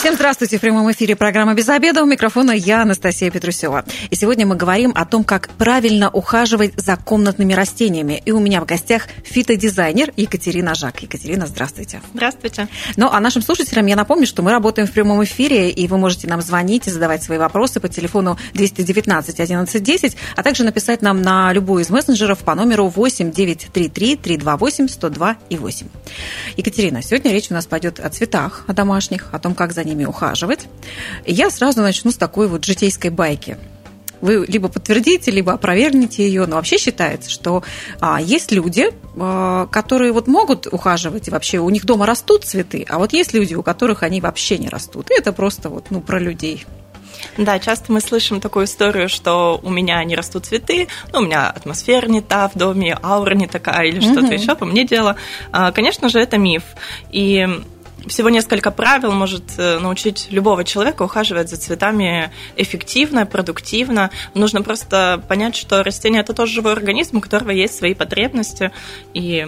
Всем здравствуйте. В прямом эфире программа «Без обеда». У микрофона я, Анастасия Петрусева. И сегодня мы говорим о том, как правильно ухаживать за комнатными растениями. И у меня в гостях фитодизайнер Екатерина Жак. Екатерина, здравствуйте. Здравствуйте. Ну, а нашим слушателям я напомню, что мы работаем в прямом эфире, и вы можете нам звонить и задавать свои вопросы по телефону 219 11 10, а также написать нам на любой из мессенджеров по номеру 8 933 328 102 и 8. Екатерина, сегодня речь у нас пойдет о цветах, о домашних, о том, как за ними ухаживать. И я сразу начну с такой вот житейской байки. Вы либо подтвердите, либо опровергнете ее, но вообще считается, что а, есть люди, а, которые вот могут ухаживать, и вообще у них дома растут цветы, а вот есть люди, у которых они вообще не растут. И это просто вот, ну, про людей. Да, часто мы слышим такую историю, что у меня не растут цветы, ну, у меня атмосфера не та в доме, аура не такая или что-то угу. еще, по мне дело. А, конечно же, это миф. И всего несколько правил может э, научить любого человека ухаживать за цветами эффективно, продуктивно. Нужно просто понять, что растение это тоже живой организм, у которого есть свои потребности. И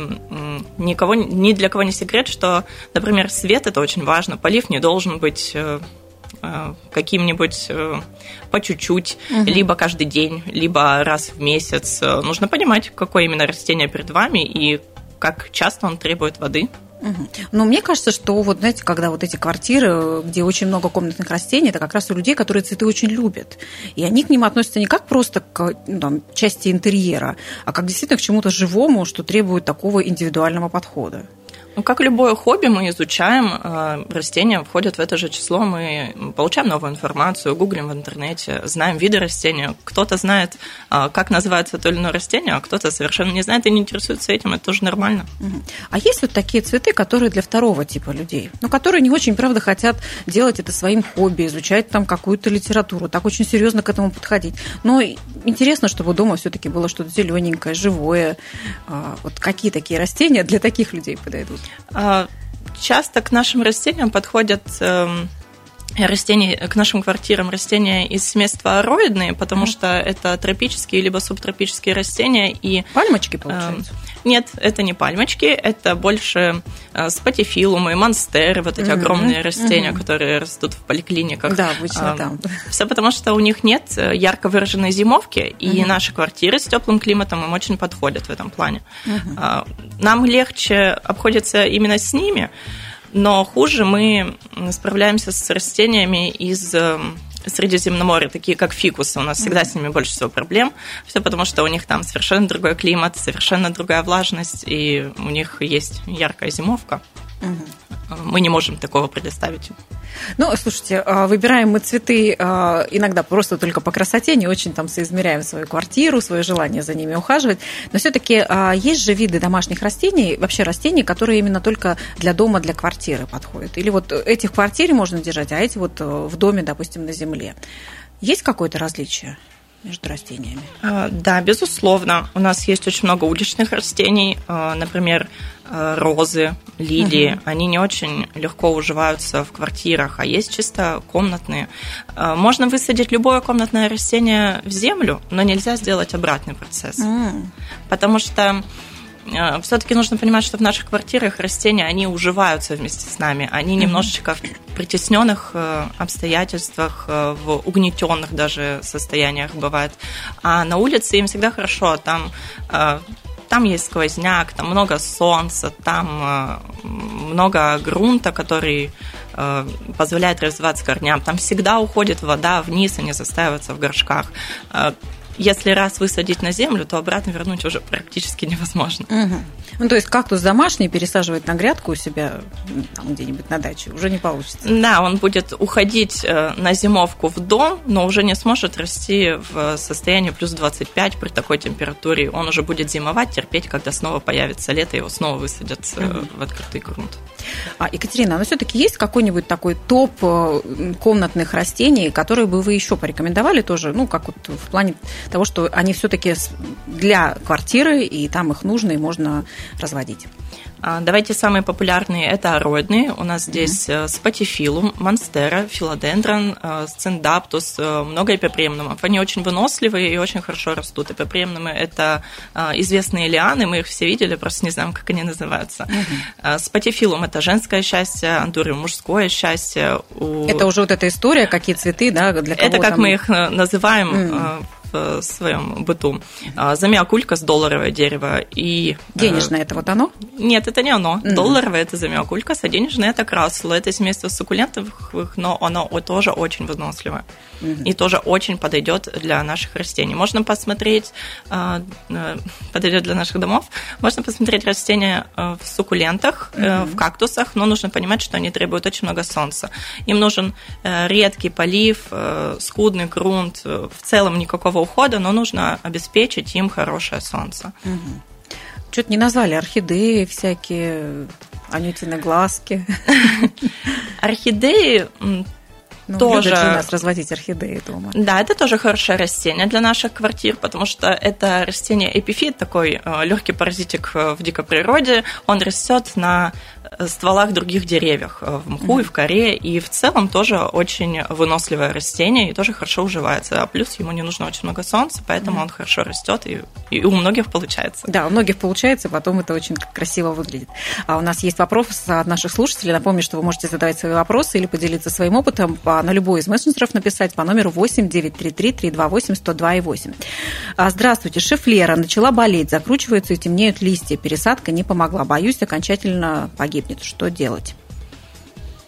никого, ни для кого не секрет, что, например, свет это очень важно. Полив не должен быть э, э, каким-нибудь по чуть-чуть, угу. либо каждый день, либо раз в месяц. Нужно понимать, какое именно растение перед вами и как часто он требует воды. Но мне кажется, что вот, знаете, когда вот эти квартиры, где очень много комнатных растений, это как раз у людей, которые цветы очень любят. И они к ним относятся не как просто к ну, там, части интерьера, а как действительно к чему-то живому, что требует такого индивидуального подхода. Ну, как любое хобби, мы изучаем, э, растения входят в это же число, мы получаем новую информацию, гуглим в интернете, знаем виды растения. Кто-то знает, э, как называется то или иное растение, а кто-то совершенно не знает и не интересуется этим, это тоже нормально. А есть вот такие цветы, которые для второго типа людей, ну, которые не очень, правда, хотят делать это своим хобби, изучать там какую-то литературу, так очень серьезно к этому подходить. Но интересно, чтобы дома все-таки было что-то зелененькое, живое. А, вот какие такие растения для таких людей подойдут? А, часто к нашим растениям подходят эм, растения, к нашим квартирам растения из семейства ароидные, потому mm. что это тропические либо субтропические растения. И, Пальмочки, получается? Э, нет, это не пальмочки, это больше э, спатифилумы, монстеры, вот эти mm-hmm. огромные растения, mm-hmm. которые растут в поликлиниках. Да, обычно а, там. Все потому, что у них нет э, ярко выраженной зимовки, и mm-hmm. наши квартиры с теплым климатом им очень подходят в этом плане. Mm-hmm. Нам легче обходится именно с ними, но хуже мы справляемся с растениями из эм, Средиземноморья, такие как фикусы. У нас всегда с ними больше всего проблем. Все потому, что у них там совершенно другой климат, совершенно другая влажность, и у них есть яркая зимовка. Угу. Мы не можем такого предоставить. Ну, слушайте, а, выбираем мы цветы а, иногда просто только по красоте, не очень там соизмеряем свою квартиру, свое желание за ними ухаживать. Но все-таки а, есть же виды домашних растений, вообще растений, которые именно только для дома, для квартиры подходят. Или вот этих в квартире можно держать, а эти вот в доме, допустим, на земле. Есть какое-то различие? между растениями? Да, безусловно. У нас есть очень много уличных растений. Например, Э, розы, лилии, угу. они не очень легко уживаются в квартирах, а есть чисто комнатные. Э, можно высадить любое комнатное растение в землю, но нельзя сделать обратный процесс. Mm. Потому что э, все-таки нужно понимать, что в наших квартирах растения, они уживаются вместе с нами. Они немножечко в притесненных обстоятельствах, в угнетенных даже состояниях бывает. А на улице им всегда хорошо. Там там есть сквозняк, там много солнца, там э, много грунта, который э, позволяет развиваться корням. Там всегда уходит вода вниз, они застаиваются в горшках. Если раз высадить на землю, то обратно вернуть уже практически невозможно. Угу. Ну, то есть кактус домашний пересаживать на грядку у себя там, где-нибудь на даче уже не получится. Да, он будет уходить э, на зимовку в дом, но уже не сможет расти в состоянии плюс 25 при такой температуре. Он уже будет зимовать, терпеть, когда снова появится лето, его снова высадят угу. в открытый грунт. А, Екатерина, но все-таки есть какой-нибудь такой топ э, комнатных растений, которые бы вы еще порекомендовали тоже, ну, как вот в плане того, что они все-таки для квартиры, и там их нужно, и можно разводить. А, давайте самые популярные это ароидные. У нас здесь mm-hmm. спатифилум, монстера, филодендрон, э, сциндаптус, э, много эпипремнумов. Они очень выносливые и очень хорошо растут. Эпипремнумы – это известные лианы, мы их все видели, просто не знаем, как они называются. Mm-hmm. Спатифилум – это женское счастье, андуриум – мужское счастье. Это уже вот эта история, какие цветы, да, для кого Это как там... мы их называем mm-hmm в своем быту. А, замиокулька с долларовое дерево и... Э, денежное это вот оно? Нет, это не оно. Mm-hmm. Долларовое это замиокулька, а денежное это красула. Это семейство суккулентовых, но оно тоже очень выносливое. Mm-hmm. И тоже очень подойдет для наших растений. Можно посмотреть, а, э, подойдет для наших домов, можно посмотреть растения э, в суккулентах, mm-hmm. в кактусах, но нужно понимать, что они требуют очень много солнца. Им нужен редкий полив, скудный грунт, в целом никакого ухода, но нужно обеспечить им хорошее солнце. Угу. Что-то не назвали орхидеи всякие, анютины глазки. Орхидеи ну, тоже... Любят у нас разводить орхидеи дома. Да, это тоже хорошее растение для наших квартир, потому что это растение эпифит, такой э, легкий паразитик э, в дикой природе. Он растет на стволах других деревьев, э, в мху и в коре, и в целом тоже очень выносливое растение и тоже хорошо уживается. А плюс ему не нужно очень много солнца, поэтому он хорошо растет, и, и у многих получается. Да, у многих получается, потом это очень красиво выглядит. А у нас есть вопрос от наших слушателей. Напомню, что вы можете задавать свои вопросы или поделиться своим опытом по, на любой из мессенджеров написать по номеру 8 933 328 102 и 8. Здравствуйте, шеф Лера начала болеть, закручиваются и темнеют листья. Пересадка не помогла. Боюсь, окончательно погибнет. Что делать?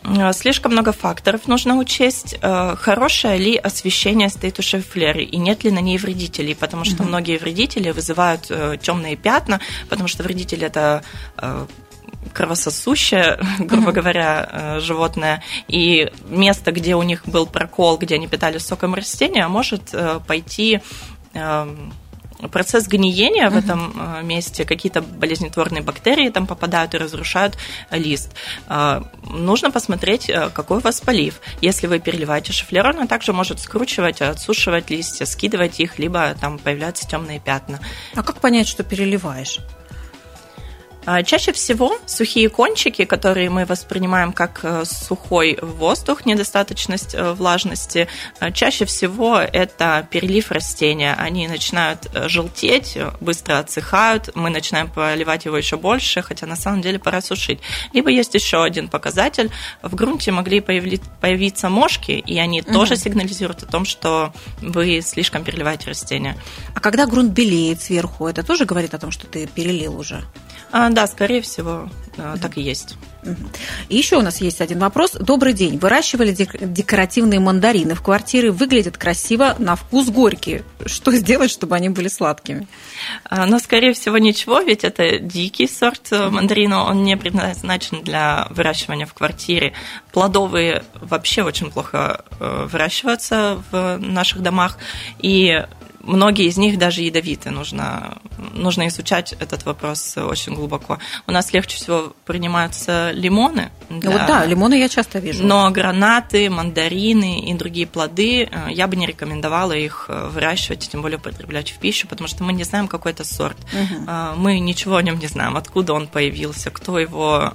Э, слишком много факторов нужно учесть. Э, хорошее ли освещение стоит у шефлеры и нет ли на ней вредителей, потому что угу. многие вредители вызывают э, темные пятна, потому что вредитель это кровососущее, грубо говоря, животное, и место, где у них был прокол, где они питались соком растения, может пойти эм, процесс гниения в этом э, месте, какие-то болезнетворные бактерии там попадают и разрушают лист. Э, нужно посмотреть, э, какой у вас полив. Если вы переливаете шифлер, он также может скручивать, отсушивать листья, скидывать их, либо там появляются темные пятна. А как понять, что переливаешь? А, чаще всего сухие кончики, которые мы воспринимаем как э, сухой воздух, недостаточность э, влажности, э, чаще всего это перелив растения. Они начинают желтеть, быстро отсыхают, мы начинаем поливать его еще больше, хотя на самом деле пора сушить. Либо есть еще один показатель. В грунте могли появиться мошки, и они угу. тоже сигнализируют о том, что вы слишком переливаете растения. А когда грунт белеет сверху, это тоже говорит о том, что ты перелил уже? А, да, скорее всего, так и есть. И еще у нас есть один вопрос. Добрый день. Выращивали декоративные мандарины в квартире. Выглядят красиво, на вкус горькие. Что сделать, чтобы они были сладкими? А, ну, скорее всего, ничего, ведь это дикий сорт мандарина. Он не предназначен для выращивания в квартире. Плодовые вообще очень плохо э, выращиваются в наших домах. И многие из них даже ядовиты. Нужно, нужно изучать этот вопрос очень глубоко. У нас легче всего принимаются лимоны. Для... Вот да, лимоны я часто вижу. Но гранаты, мандарины и другие плоды э, я бы не рекомендовала их э, выращивать, тем более употреблять в пищу, потому что мы не знаем, какой это сорт. Угу. Мы ничего о нем не знаем, откуда он появился, кто его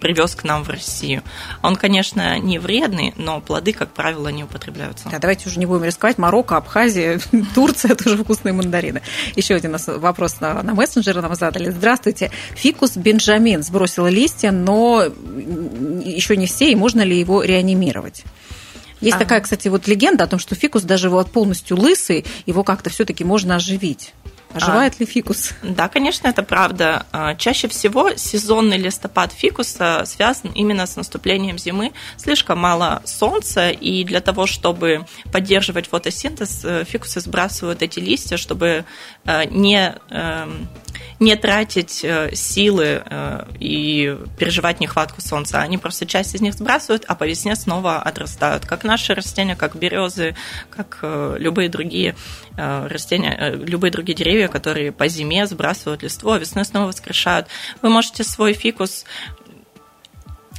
привез к нам в Россию. Он, конечно, не вредный, но плоды, как правило, не употребляются. Да, давайте уже не будем рисковать. Марокко, Абхазия, Турция это тоже вкусные мандарины. Еще один вопрос на, на мессенджеры нам задали. Здравствуйте. Фикус Бенджамин сбросил листья, но еще не все, и можно ли его реанимировать? Есть а. такая, кстати, вот легенда о том, что фикус даже вот полностью лысый, его как-то все-таки можно оживить. Оживает а, ли фикус? Да, конечно, это правда. А, чаще всего сезонный листопад фикуса связан именно с наступлением зимы. Слишком мало солнца, и для того, чтобы поддерживать фотосинтез, э, фикусы сбрасывают эти листья, чтобы э, не эм, не тратить э, силы и переживать нехватку солнца. Они просто часть из них сбрасывают, а по весне снова отрастают. Как наши растения, как березы, как любые другие растения, любые другие деревья, которые по зиме сбрасывают листву, а весной снова воскрешают. Вы можете свой фикус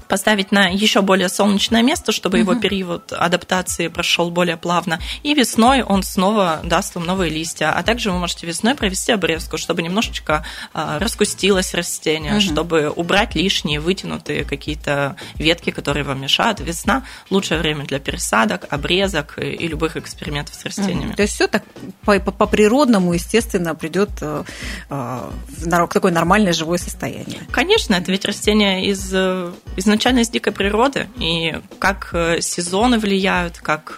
поставить на еще более солнечное место, чтобы угу. его период адаптации прошел более плавно. И весной он снова даст вам новые листья. А также вы можете весной провести обрезку, чтобы немножечко а, раскустилось растение, угу. чтобы убрать лишние вытянутые какие-то ветки, которые вам мешают. Весна лучшее время для пересадок, обрезок и любых экспериментов с растениями. Угу. То есть все так по, по, по природному, естественно, придет э, э, в такое нормальное живое состояние. Конечно, это ведь растения из, э, изначально из дикой природы, и как сезоны влияют, как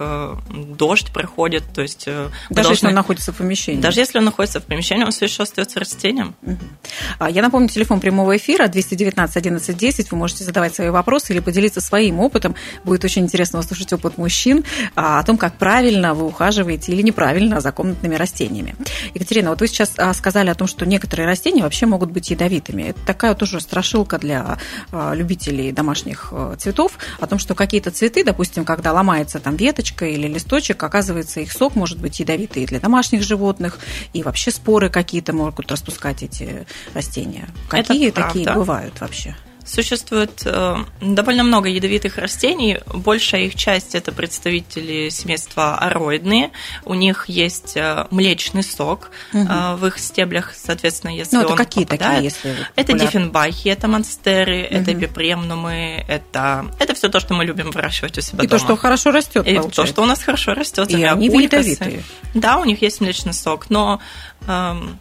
дождь проходит, то есть... Даже должны... если он находится в помещении. Даже если он находится в помещении, он все еще остается растением. Угу. Я напомню, телефон прямого эфира 219 11 10. Вы можете задавать свои вопросы или поделиться своим опытом. Будет очень интересно услышать опыт мужчин а, о том, как правильно вы ухаживаете или неправильно за комнатными растениями. Екатерина, вот вы сейчас а, сказали о том, что некоторые растения вообще могут быть ядовитыми. Это такая тоже страшилка для а, любителей домашних цветов, о том, что какие-то цветы, допустим, когда ломается там веточка или листочек, оказывается, их сок может быть ядовитый и для домашних животных, и вообще споры какие-то могут распускать эти растения. Какие такие бывают вообще? Существует э, довольно много ядовитых растений. Большая их часть это представители семейства ароидные. У них есть э, млечный сок угу. э, в их стеблях, соответственно, если ну, это он какие попадает. такие, если Это диффенбахи, это монстеры, угу. это эпипремнумы, это это все то, что мы любим выращивать у себя И дома. то, что хорошо растет. И то, что у нас хорошо растет. И они ядовитые. Да, у них есть млечный сок, но эм,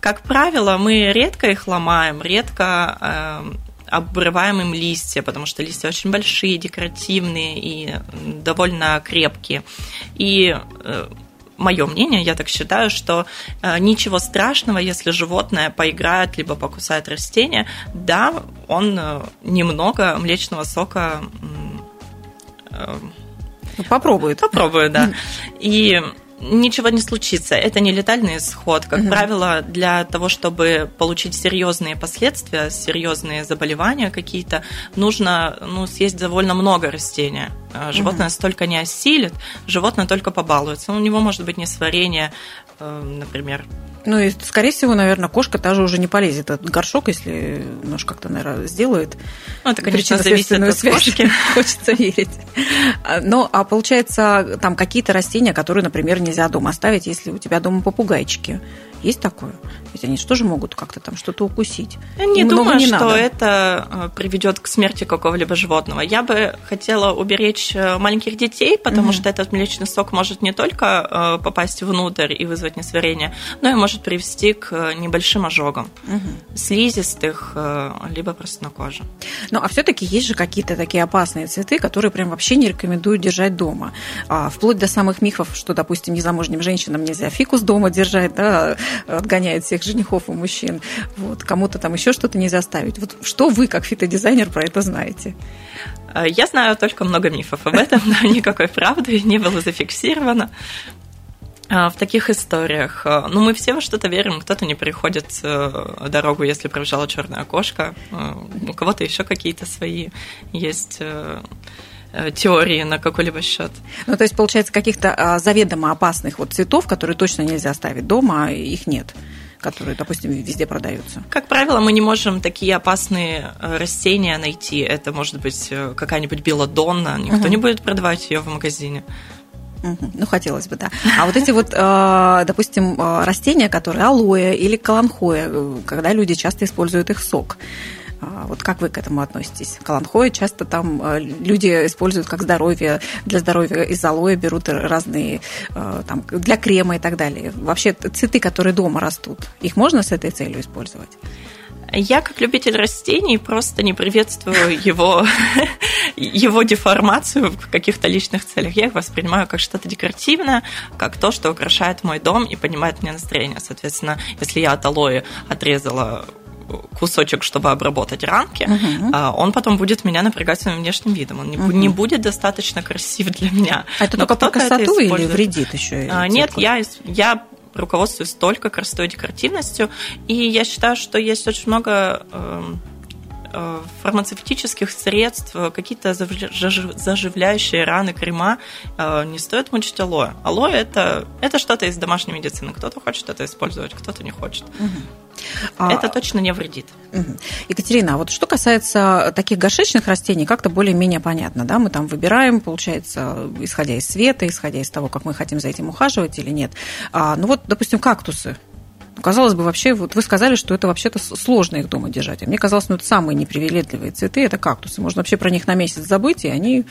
как правило, мы редко их ломаем, редко эм, обрываем им листья, потому что листья очень большие, декоративные и довольно крепкие. И э, мое мнение, я так считаю, что э, ничего страшного, если животное поиграет либо покусает растение. Да, он э, немного млечного сока попробует. Попробует, да. И ничего не случится. Это не летальный исход. Как угу. правило, для того, чтобы получить серьезные последствия, серьезные заболевания какие-то, нужно ну, съесть довольно много растения. А животное угу. столько не осилит, животное только побалуется. У него может быть несварение, э, например, ну и, скорее всего, наверное, кошка тоже уже не полезет этот горшок, если нож как-то, наверное, сделает. Ну, это, конечно, зависит от связь. кошки. Хочется верить. Ну, а получается, там какие-то растения, которые, например, нельзя дома оставить, если у тебя дома попугайчики. Есть такое? Ведь они же тоже могут как-то там что-то укусить. Я не Им думаю, не что надо. это э, приведет к смерти какого-либо животного. Я бы хотела уберечь э, маленьких детей, потому угу. что этот млечный сок может не только э, попасть внутрь и вызвать несварение, но и может привести к небольшим ожогам угу. слизистых, либо просто на коже. Ну, а все-таки есть же какие-то такие опасные цветы, которые прям вообще не рекомендуют держать дома. А, вплоть до самых мифов, что, допустим, незамужним женщинам нельзя фикус дома держать, да, отгоняет всех женихов у мужчин. Вот, кому-то там еще что-то нельзя ставить. Вот что вы, как фитодизайнер, про это знаете? Э, я знаю только много мифов об этом, но никакой правды не было зафиксировано э, в таких историях. Э, ну, мы все во что-то верим, кто-то не переходит дорогу, если пробежала черная кошка, у кого-то еще какие-то свои есть теории на какой-либо счет. Ну, то есть, получается, каких-то а, заведомо опасных вот цветов, которые точно нельзя ставить дома, их нет которые, допустим, везде продаются? Как правило, мы не можем такие опасные э, растения найти. Это может быть э, какая-нибудь белодонна. Никто угу. не будет продавать ее в магазине. Ну, хотелось бы, да. А вот эти вот, э, допустим, растения, которые алоэ или каланхоя, когда люди часто используют их сок, вот как вы к этому относитесь? Каланхоя часто там э, люди используют как здоровье, для здоровья из алоэ берут разные э, там, для крема и так далее. Вообще цветы, которые дома растут, их можно с этой целью использовать? Я, как любитель растений, просто не приветствую его, его деформацию в каких-то личных целях. Я их воспринимаю как что-то декоративное, как то, что украшает мой дом и поднимает мне настроение. Соответственно, если я от алоэ отрезала кусочек, чтобы обработать ранки, угу. он потом будет меня напрягать своим внешним видом. Он угу. не будет достаточно красив для меня. А это Но только по красоту или вредит еще? А, нет, я, я руководствуюсь только красотой декоративностью, и я считаю, что есть очень много эм, фармацевтических средств, какие-то заживляющие раны, крема, не стоит мучить алоэ. Алоэ это, это что-то из домашней медицины. Кто-то хочет это использовать, кто-то не хочет. Угу. Это а... точно не вредит. Угу. Екатерина, а вот что касается таких горшечных растений, как-то более-менее понятно, да? Мы там выбираем, получается, исходя из света, исходя из того, как мы хотим за этим ухаживать или нет. А, ну вот, допустим, кактусы. Казалось бы, вообще, вот вы сказали, что это вообще-то сложно их дома держать. А мне казалось, ну, это самые непривередливые цветы, это кактусы. Можно вообще про них на месяц забыть, и они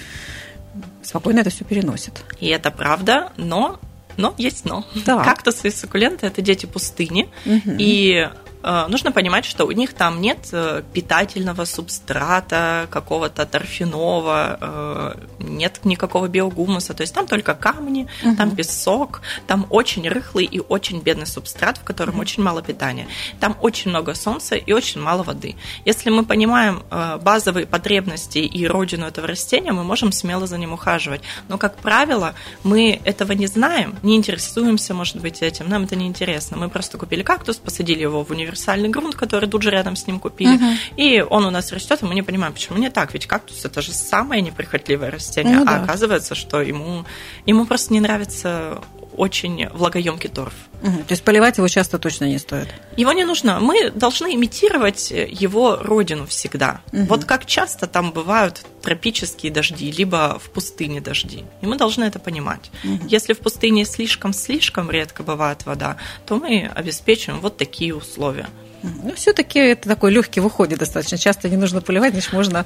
спокойно это все переносят. И это правда, но но есть но. Да. Кактусы и суккуленты – это дети пустыни, угу. и нужно понимать, что у них там нет э, питательного субстрата, какого-то торфяного, э, нет никакого биогумуса, то есть там только камни, угу. там песок, там очень рыхлый и очень бедный субстрат, в котором угу. очень мало питания. Там очень много солнца и очень мало воды. Если мы понимаем базовые потребности и родину этого растения, мы можем смело за ним ухаживать. Но, как правило, мы этого не знаем, не интересуемся, может быть, этим, нам это не интересно. Мы просто купили кактус, посадили его в университет, универсальный грунт, который тут же рядом с ним купили. Угу. И он у нас растет, и мы не понимаем, почему не так. Ведь кактус это же самое неприхотливое растение. Ну, а да. оказывается, что ему, ему просто не нравится очень влагоемкий торф. Угу. То есть поливать его часто точно не стоит? Его не нужно. Мы должны имитировать его родину всегда. Угу. Вот как часто там бывают тропические дожди, либо в пустыне дожди. И мы должны это понимать. Угу. Если в пустыне слишком-слишком редко бывает вода, то мы обеспечим вот такие условия. Ну, все-таки это такой легкий выходит достаточно. Часто не нужно поливать, значит, можно.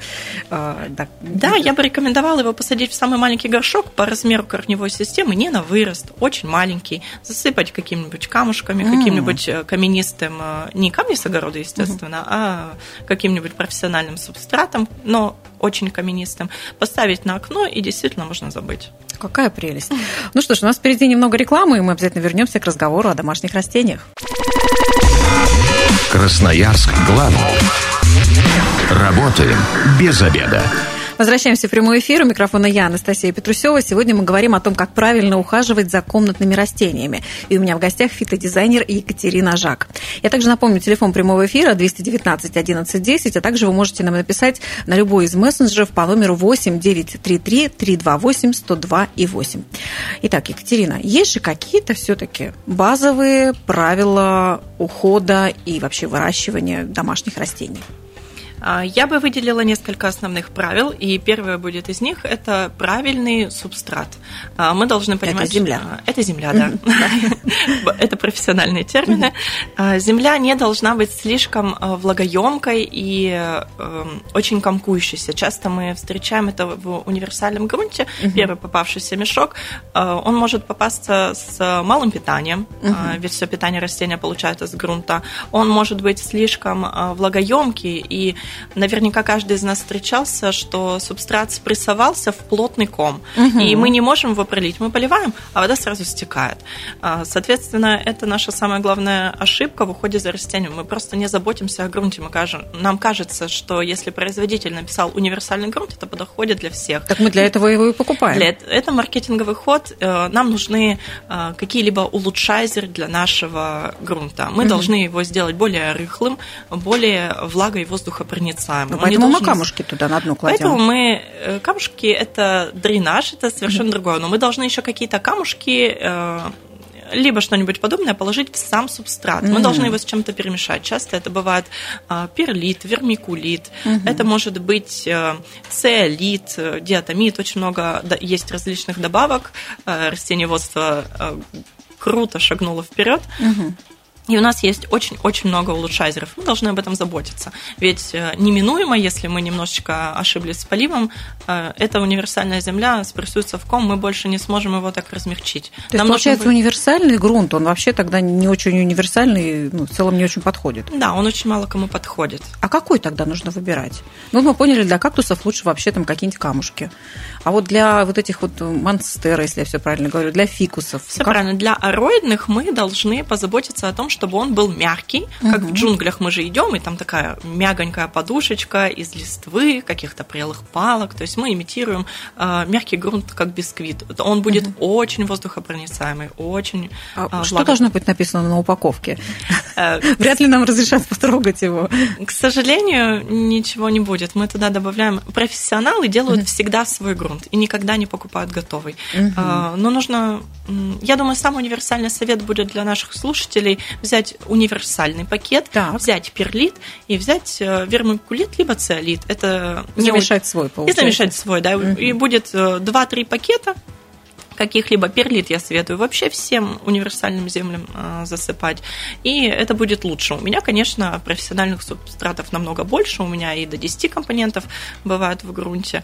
Э, да. да, я бы рекомендовала его посадить в самый маленький горшок по размеру корневой системы, не на вырост, очень маленький, засыпать какими-нибудь камушками, mm. каким-нибудь э, каменистым, э, не камни с огорода, естественно, mm-hmm. а каким-нибудь профессиональным субстратом, но очень каменистым, поставить на окно, и действительно можно забыть. Какая прелесть. Ну что ж, у нас впереди немного рекламы, и мы обязательно вернемся к разговору о домашних растениях. Красноярск главный. Работаем без обеда. Возвращаемся в прямой эфир. У микрофона я, Анастасия Петрусева. Сегодня мы говорим о том, как правильно ухаживать за комнатными растениями. И у меня в гостях фитодизайнер Екатерина Жак. Я также напомню, телефон прямого эфира 219 11 10, а также вы можете нам написать на любой из мессенджеров по номеру 8 933 328 102 и 8. Итак, Екатерина, есть же какие-то все-таки базовые правила ухода и вообще выращивания домашних растений? А, я бы выделила несколько основных правил, и первое будет из них – это правильный субстрат. А, мы должны понимать… Это земля. Это земля, да. Это профессиональные термины. А, земля не должна быть слишком влагоемкой и эм, очень комкующейся. Часто мы встречаем это в универсальном грунте. Первый попавшийся мешок, он может попасться с малым питанием, ведь все питание растения получают из грунта. Он может быть слишком влагоемкий и наверняка каждый из нас встречался, что субстрат спрессовался в плотный ком, и мы не можем его пролить. Мы поливаем, а вода сразу стекает. А, соответственно, это наша самая главная ошибка в уходе за растением. Мы просто не заботимся о грунте. Мы кажем, нам кажется, что если производитель написал универсальный грунт, это подходит для всех. Так мы для этого его и покупаем. Для, это маркетинговый ход. Э, нам нужны э, какие-либо улучшайзеры для нашего грунта. Мы угу. должны его сделать более рыхлым, более влагой и воздухопроникаемым проницаемым. Ну, поэтому мы камушки туда на дно кладем. Поэтому мы э, камушки это дренаж, это совершенно mm-hmm. другое. Но мы должны еще какие-то камушки либо что-нибудь подобное положить в сам субстрат. Mm-hmm. Мы должны его с чем-то перемешать. Часто это бывает э, перлит, вермикулит, mm-hmm. это может быть э, циолит, диатомит, очень много есть различных добавок. Э, растениеводство э, круто шагнуло вперед. Mm-hmm. И у нас есть очень-очень много улучшайзеров. Мы должны об этом заботиться. Ведь э, неминуемо, если мы немножечко ошиблись с поливом, э, эта универсальная земля спрессуется в ком, мы больше не сможем его так размягчить. То Нам есть, получается, быть... универсальный грунт, он вообще тогда не очень универсальный, ну, в целом не очень подходит. Да, он очень мало кому подходит. А какой тогда нужно выбирать? Ну, мы поняли, для кактусов лучше вообще там какие-нибудь камушки. А вот для вот этих вот монстера, если я все правильно говорю, для фикусов. Все как... правильно. Для ароидных мы должны позаботиться о том, чтобы он был мягкий, как в джунглях мы же идем, и там такая мягонькая подушечка из листвы, каких-то прелых палок. То есть мы имитируем э, мягкий грунт как бисквит. Он будет очень воздухопроницаемый, очень. А, что должно быть написано на упаковке? Вряд ли нам разрешат потрогать его. К сожалению, ничего не будет. Мы туда добавляем. Профессионалы делают всегда свой грунт и никогда не покупают готовый. Но нужно я думаю, самый универсальный совет будет для наших слушателей взять универсальный пакет, так. взять перлит и взять э, вермикулит либо циолит. Это замешать не... свой, получается. И замешать свой, да. Угу. И будет 2-3 э, пакета каких-либо перлит я советую вообще всем универсальным землям а, засыпать. И это будет лучше. У меня, конечно, профессиональных субстратов намного больше. У меня и до 10 компонентов бывают в грунте.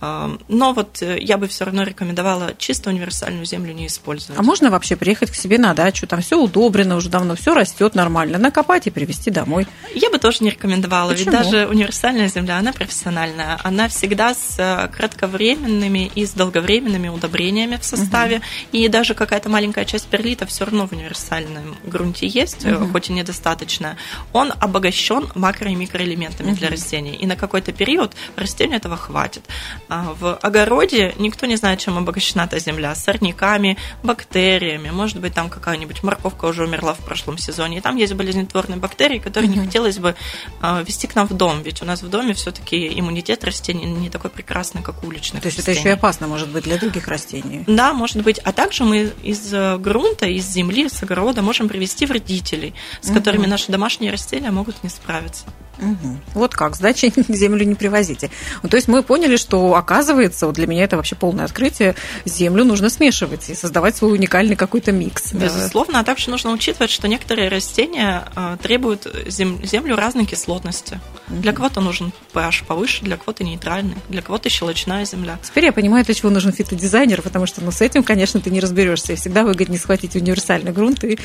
А, но вот э, я бы все равно рекомендовала чисто универсальную землю не использовать. А можно вообще приехать к себе на дачу? Там все удобрено уже давно, все растет нормально. Накопать и привезти домой. Я бы тоже не рекомендовала. Почему? Ведь даже универсальная земля, она профессиональная. Она всегда с э, кратковременными и с долговременными удобрениями в составе, угу. и даже какая-то маленькая часть перлита все равно в универсальном грунте есть, угу. хоть и недостаточно. Он обогащен макро- и микроэлементами угу. для растений, и на какой-то период растению этого хватит. А в огороде никто не знает, чем обогащена эта земля, сорняками, бактериями, может быть, там какая-нибудь морковка уже умерла в прошлом сезоне, и там есть болезнетворные бактерии, которые угу. не хотелось бы а, вести к нам в дом, ведь у нас в доме все-таки иммунитет растений не такой прекрасный, как уличных То есть растений. это еще и опасно, может быть, для других растений? Да, да, может быть. А также мы из э, грунта, из земли, с огорода можем привести вредителей, с угу. которыми наши домашние растения могут не справиться. Угу. Вот как, сдачи землю не привозите. Ну, то есть мы поняли, что оказывается, вот для меня это вообще полное открытие, землю нужно смешивать и создавать свой уникальный какой-то микс. Безусловно, а также нужно учитывать, что некоторые растения э, требуют землю разной кислотности. Угу. Для кого-то нужен pH повыше, для кого-то нейтральный, для кого-то щелочная земля. Теперь я понимаю, для чего нужен фитодизайнер, потому что ну, с этим, конечно, ты не разберешься. И всегда выгоднее схватить универсальный грунт и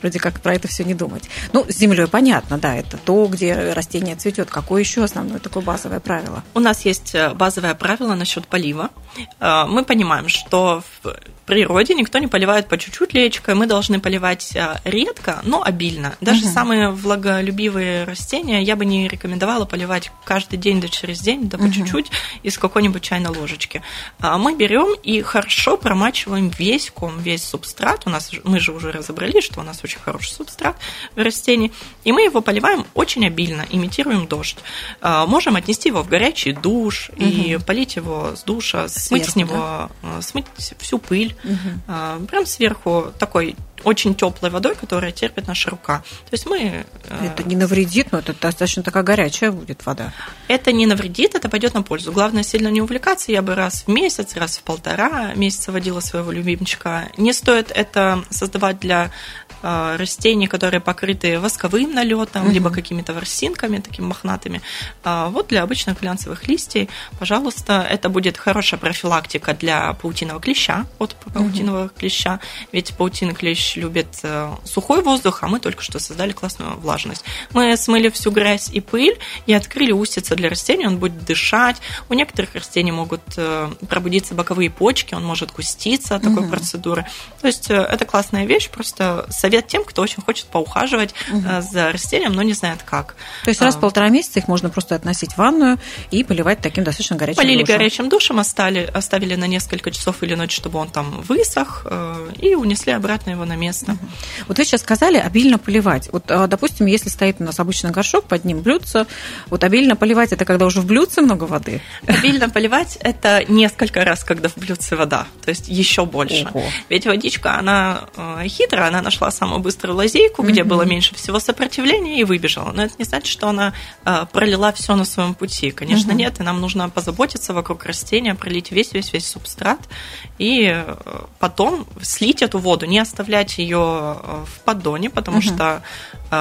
вроде как про это все не думать. Ну, с землей понятно, да, это то, где растение цветет. Какое еще основное такое базовое правило? У нас есть э, базовое правило насчет полива. Э, мы понимаем, что в природе никто не поливает по чуть-чуть лечкой, мы должны поливать э, редко, но обильно. Даже угу. самые влаголюбивые растения я бы не рекомендовала поливать каждый день, да через день, да по угу. чуть-чуть из какой-нибудь чайной ложечки. Мы берем и хорошо промачиваем весь ком, весь субстрат. У нас мы же уже разобрались, что у нас очень хороший субстрат в растении, и мы его поливаем очень обильно, имитируем дождь. Можем отнести его в горячий душ угу. и полить его с душа, смыть с него, да? Смыть всю пыль. Угу. Прям сверху такой очень теплой водой, которая терпит наша рука. То есть мы... Э, это не навредит, но это достаточно такая горячая будет вода. Это не навредит, это пойдет на пользу. Главное сильно не увлекаться. Я бы раз в месяц, раз в полтора месяца водила своего любимчика. Не стоит это создавать для Э, растений, которые покрыты восковым налетом, угу. либо какими-то ворсинками такими мохнатыми. А вот для обычных глянцевых листьев, пожалуйста, это будет хорошая профилактика для паутинового клеща, от паутинового угу. клеща, ведь паутинный клещ любит э, сухой воздух, а мы только что создали классную влажность. Мы смыли всю грязь и пыль и открыли устица для растений, он будет дышать. У некоторых растений могут э, пробудиться боковые почки, он может густиться от такой угу. процедуры. То есть это классная вещь, просто совет совет тем, кто очень хочет поухаживать угу. за растением, но не знает как. То есть раз в полтора месяца их можно просто относить в ванную и поливать таким достаточно горячим Полили душем. горячим душем, оставили, оставили на несколько часов или ночь, чтобы он там высох, э, и унесли обратно его на место. Угу. Вот вы сейчас сказали обильно поливать. Вот, а, допустим, если стоит у нас обычный горшок, под ним блюдце, вот обильно поливать это когда уже в блюдце много воды? Обильно поливать это несколько раз, когда в блюдце вода, то есть еще больше. Ого. Ведь водичка, она э, хитрая, она нашла самую быструю лазейку, где mm-hmm. было меньше всего сопротивления, и выбежала. Но это не значит, что она э, пролила все на своем пути. Конечно, mm-hmm. нет, и нам нужно позаботиться вокруг растения, пролить весь-весь-весь субстрат, и э, потом слить эту воду, не оставлять ее э, в поддоне, потому mm-hmm. что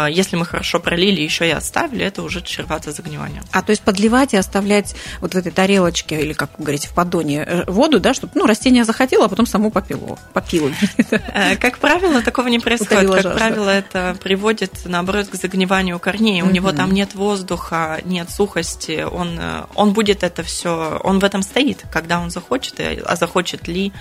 если мы хорошо пролили, еще и оставили, это уже чревато загниванием. А то есть подливать и оставлять вот в этой тарелочке, или, как вы говорите, в поддоне э, воду, да, чтобы ну, растение захотело, а потом само попило. попило. Как правило, такого не происходит. Как правило, это приводит, наоборот, к загниванию корней. У него там нет воздуха, нет сухости. Он, он будет это все, он в этом стоит, когда он захочет, а захочет ли.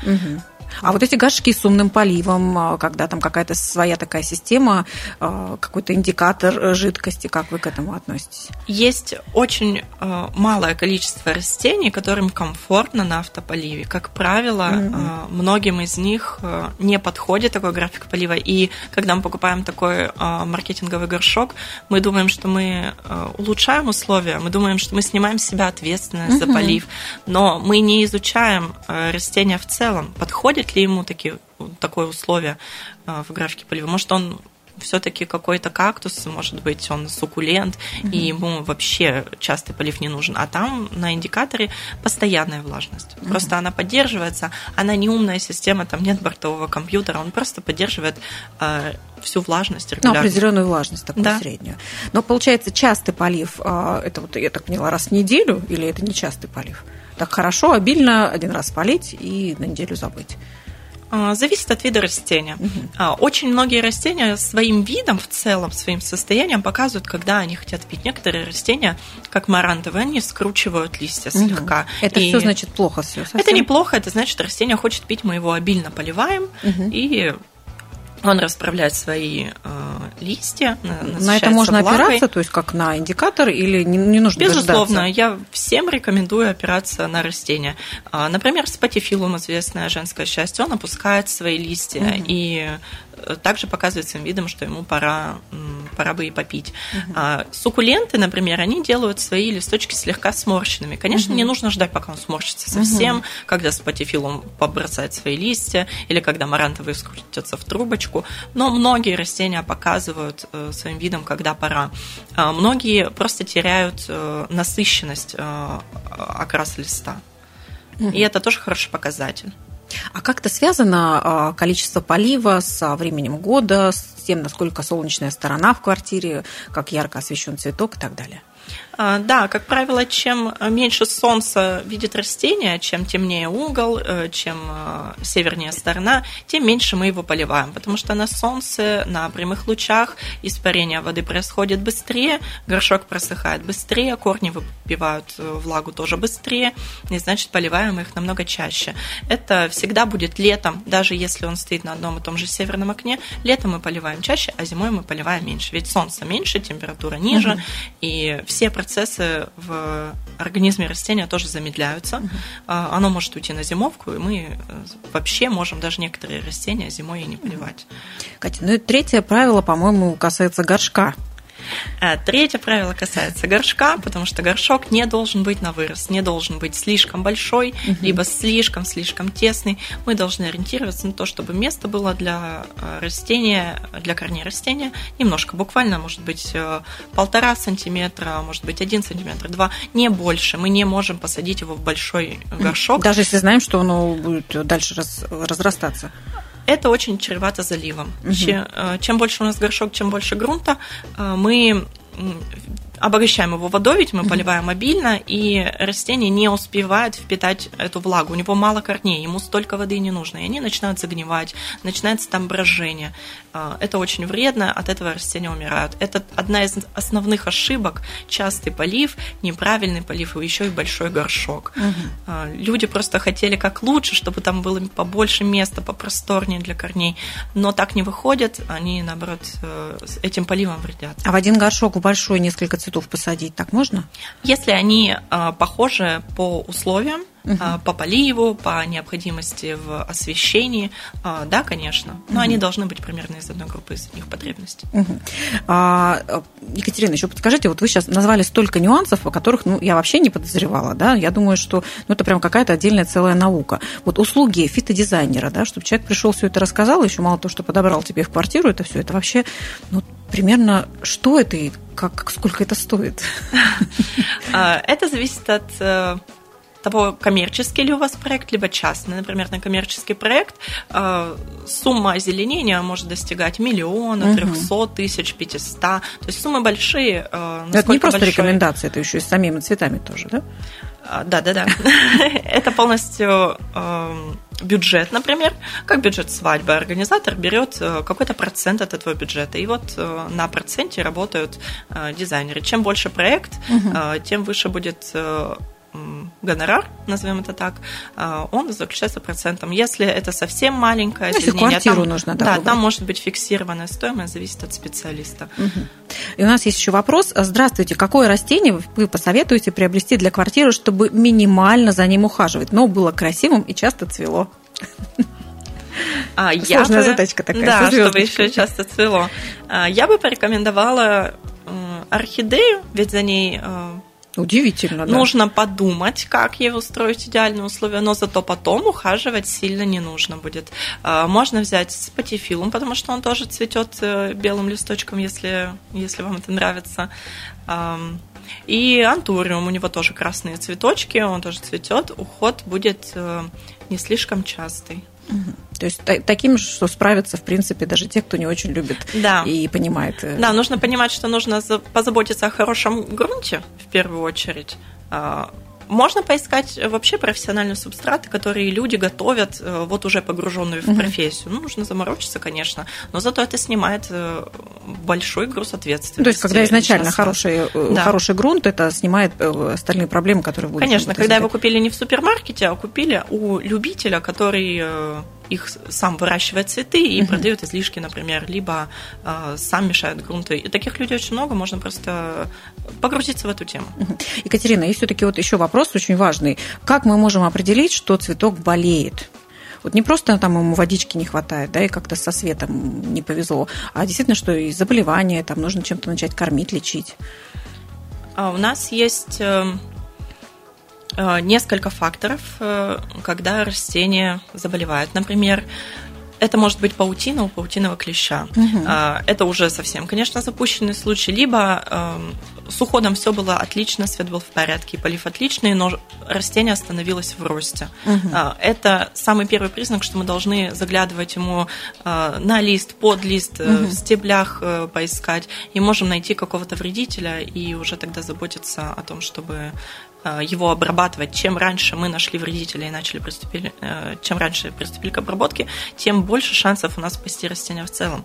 А вот эти горшки с умным поливом, когда там какая-то своя такая система, какой-то индикатор жидкости, как вы к этому относитесь? Есть очень малое количество растений, которым комфортно на автополиве. Как правило, mm-hmm. многим из них не подходит такой график полива. И когда мы покупаем такой маркетинговый горшок, мы думаем, что мы улучшаем условия, мы думаем, что мы снимаем с себя ответственность mm-hmm. за полив, но мы не изучаем растения в целом, подходит ли ему таки, такое условие в графике полива. Может, он все-таки какой-то кактус, может быть, он суккулент, mm-hmm. и ему вообще частый полив не нужен. А там на индикаторе постоянная влажность. Mm-hmm. Просто она поддерживается, она не умная система, там нет бортового компьютера, он просто поддерживает э, всю влажность регулярно. Ну, определенную влажность, такую да. среднюю. Но получается, частый полив, э, это вот, я так поняла, раз в неделю, или это не частый полив? Так хорошо, обильно один раз полить и на неделю забыть. А, зависит от вида растения. Угу. Очень многие растения своим видом в целом, своим состоянием показывают, когда они хотят пить. Некоторые растения, как марантовые, они скручивают листья слегка. Угу. Это все значит плохо все. Это неплохо, это значит, растение хочет пить, мы его обильно поливаем, угу. и он расправляет свои э, листья, На это можно влагой. опираться, то есть как на индикатор, или не, не нужно Безусловно, дождаться? я всем рекомендую опираться на растения. А, например, спатифилум, известное женское счастье, он опускает свои листья, угу. и также показывает своим видом, что ему пора, пора бы и попить. Угу. А, суккуленты, например, они делают свои листочки слегка сморщенными. Конечно, угу. не нужно ждать, пока он сморщится совсем, угу. когда спатифилум побросает свои листья, или когда марантовый скрутятся в трубочку. Но многие растения показывают э, своим видом, когда пора. А многие просто теряют э, насыщенность э, окраса листа. Угу. И это тоже хороший показатель. А как-то связано а, количество полива с временем года, с тем, насколько солнечная сторона в квартире, как ярко освещен цветок и так далее? А, да, как правило, чем меньше солнца видит растение, чем темнее угол, э, чем э, севернее сторона, тем меньше мы его поливаем, потому что на солнце, на прямых лучах испарение воды происходит быстрее, горшок просыхает быстрее, корни выпивают э, влагу тоже быстрее, и значит поливаем их намного чаще. Это всегда будет летом, даже если он стоит на одном и том же северном окне, летом мы поливаем чаще, а зимой мы поливаем меньше, ведь солнце меньше, температура ниже, угу. и все процессы в организме растения тоже замедляются. Угу. Оно может уйти на зимовку, и мы э, вообще можем даже некоторые растения зимой и не поливать. Катя, ну и третье правило, по-моему, касается горшка. Э, третье правило касается горшка, потому что горшок не должен быть на вырос, не должен быть слишком большой, угу. либо слишком-слишком тесный. Мы должны ориентироваться на то, чтобы место было для э, растения, для корней растения немножко, буквально, может быть, э, полтора сантиметра, может быть, один сантиметр, два, не больше. Мы не можем посадить его в большой горшок. Даже если знаем, что оно будет дальше разрастаться это очень чревато заливом. Угу. Чем, э, чем больше у нас горшок, чем больше грунта, э, мы обогащаем его водой, ведь мы поливаем обильно, и растение не успевает впитать эту влагу. У него мало корней, ему столько воды не нужно, и они начинают загнивать, начинается там брожение. А, это очень вредно, от этого растения умирают. Это одна из основных ошибок, частый полив, неправильный полив и еще и большой горшок. Угу. Люди просто хотели как лучше, чтобы там было побольше места, попросторнее для корней, но так не выходит, они, наоборот, э, этим поливом вредят. А в один горшок большой несколько цветов цветов посадить, так можно? Если они а, похожи по условиям, угу. по поливу, по необходимости в освещении, а, да, конечно, но угу. они должны быть примерно из одной группы из их потребностей. Угу. А, Екатерина, еще подскажите, вот вы сейчас назвали столько нюансов, о которых ну, я вообще не подозревала, да, я думаю, что ну, это прям какая-то отдельная целая наука. Вот услуги фитодизайнера, да, чтобы человек пришел, все это рассказал, еще мало того, что подобрал тебе в квартиру, это все, это вообще ну, примерно что это и как, сколько это стоит? А, это зависит от э, того, коммерческий ли у вас проект, либо частный. Например, на коммерческий проект э, сумма озеленения может достигать миллиона, трехсот тысяч, пятиста. То есть суммы большие. Э, это не просто большой... рекомендации, это еще и с самими цветами тоже, да? А, да, да, да. Это полностью эм, бюджет, например, как бюджет свадьбы. Организатор берет э, какой-то процент от этого бюджета. И вот э, на проценте работают э, дизайнеры. Чем больше проект, тем выше будет гонорар, назовем это так, а, он заключается процентом. Если это совсем маленькое Если изменение, квартиру там, нужно да, выбрать. там может быть фиксированная стоимость, зависит от специалиста. И у нас есть еще вопрос. Здравствуйте, какое растение вы посоветуете приобрести для квартиры, чтобы минимально за ним ухаживать, но было красивым и часто цвело? А, Сложная бы, задачка такая, Да, чтобы еще часто цвело. А, Я бы порекомендовала орхидею, ведь за ней э, Удивительно, да. нужно подумать, как ей устроить идеальные условия, но зато потом ухаживать сильно не нужно будет. А, Можно взять спатифилум, потому что он тоже цветет э, белым листочком, если, если вам это нравится. И антуриум, у него тоже красные цветочки, он тоже цветет. Уход будет э, не слишком частый. То есть та- таким, что справятся, в принципе, даже те, кто не очень любит Да. и понимает. э, Да, нужно понимать, что нужно за- позаботиться о хорошем грунте в первую очередь. Можно поискать вообще профессиональные субстраты, которые люди готовят, э, вот уже погруженные в профессию. Ну, нужно заморочиться, конечно, но зато это снимает э, большой груз ответственности. То есть, когда изначально нас. хороший, э, Да. хороший грунт, это снимает остальные проблемы, которые будут. Конечно, когда его купили не в супермаркете, а купили у любителя, который их сам выращивает цветы и продает излишки, например, либо э, сам мешает грунты. И таких людей очень много, можно просто погрузиться в эту тему. Мгм. Екатерина, и все-таки вот еще вопрос очень важный. Как мы можем определить, что цветок болеет? Вот не просто там ему водички не хватает, да, и как-то со светом не повезло, а действительно, что и заболевание, там нужно чем-то начать кормить, лечить. А У нас есть э, э, несколько факторов, э, когда растение заболевает. Например, это может быть паутина у паутиного клеща. А, Это уже совсем, конечно, запущенный случай. Либо эм, с уходом все было отлично, свет был в порядке, полив отличный, но растение остановилось в росте. А, Это самый первый признак, что мы должны заглядывать ему э, на лист, под лист, э, в стеблях э, поискать, и можем найти какого-то вредителя и уже тогда заботиться о том, чтобы э, его обрабатывать. Чем раньше мы нашли вредителя и начали приступили, э, чем раньше приступили к обработке, тем больше шансов у нас спасти растения в целом.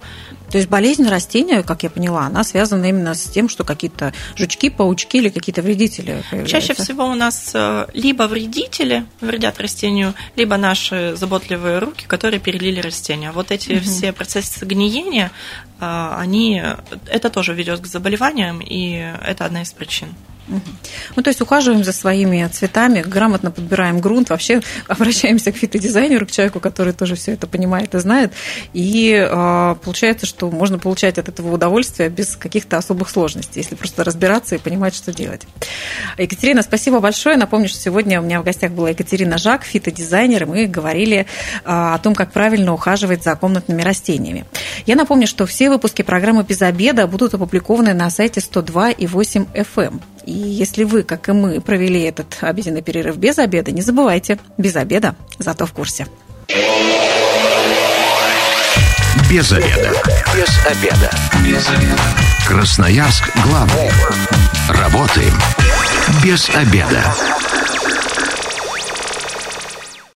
То есть болезнь растения, как я поняла, она связана именно с тем, что какие-то жучки, паучки или какие-то вредители появляются. Чаще всего у нас э, либо вредители вредят растению, либо наши заботливые руки, которые перелили растения. Вот эти все процессы гниения, э, они, это тоже ведет к заболеваниям, и это одна из причин. Ну, то есть ухаживаем за своими цветами, грамотно подбираем грунт, вообще обращаемся к фитодизайнеру, к человеку, который тоже все это понимает и знает. И э, получается, что можно получать от этого удовольствие без каких-то особых сложностей, если просто разбираться и понимать, что делать. Екатерина, спасибо большое. Напомню, что сегодня у меня в гостях была Екатерина Жак, фитодизайнер, и мы говорили э, о том, как правильно ухаживать за комнатными растениями. Я напомню, что все выпуски программы «Без обеда» будут опубликованы на сайте 102 и 8 FM. И если вы, как и мы, провели этот обеденный перерыв без обеда, не забывайте, без обеда, зато в курсе. Без обеда. Без обеда. Без обеда. Красноярск главный. Работаем без обеда.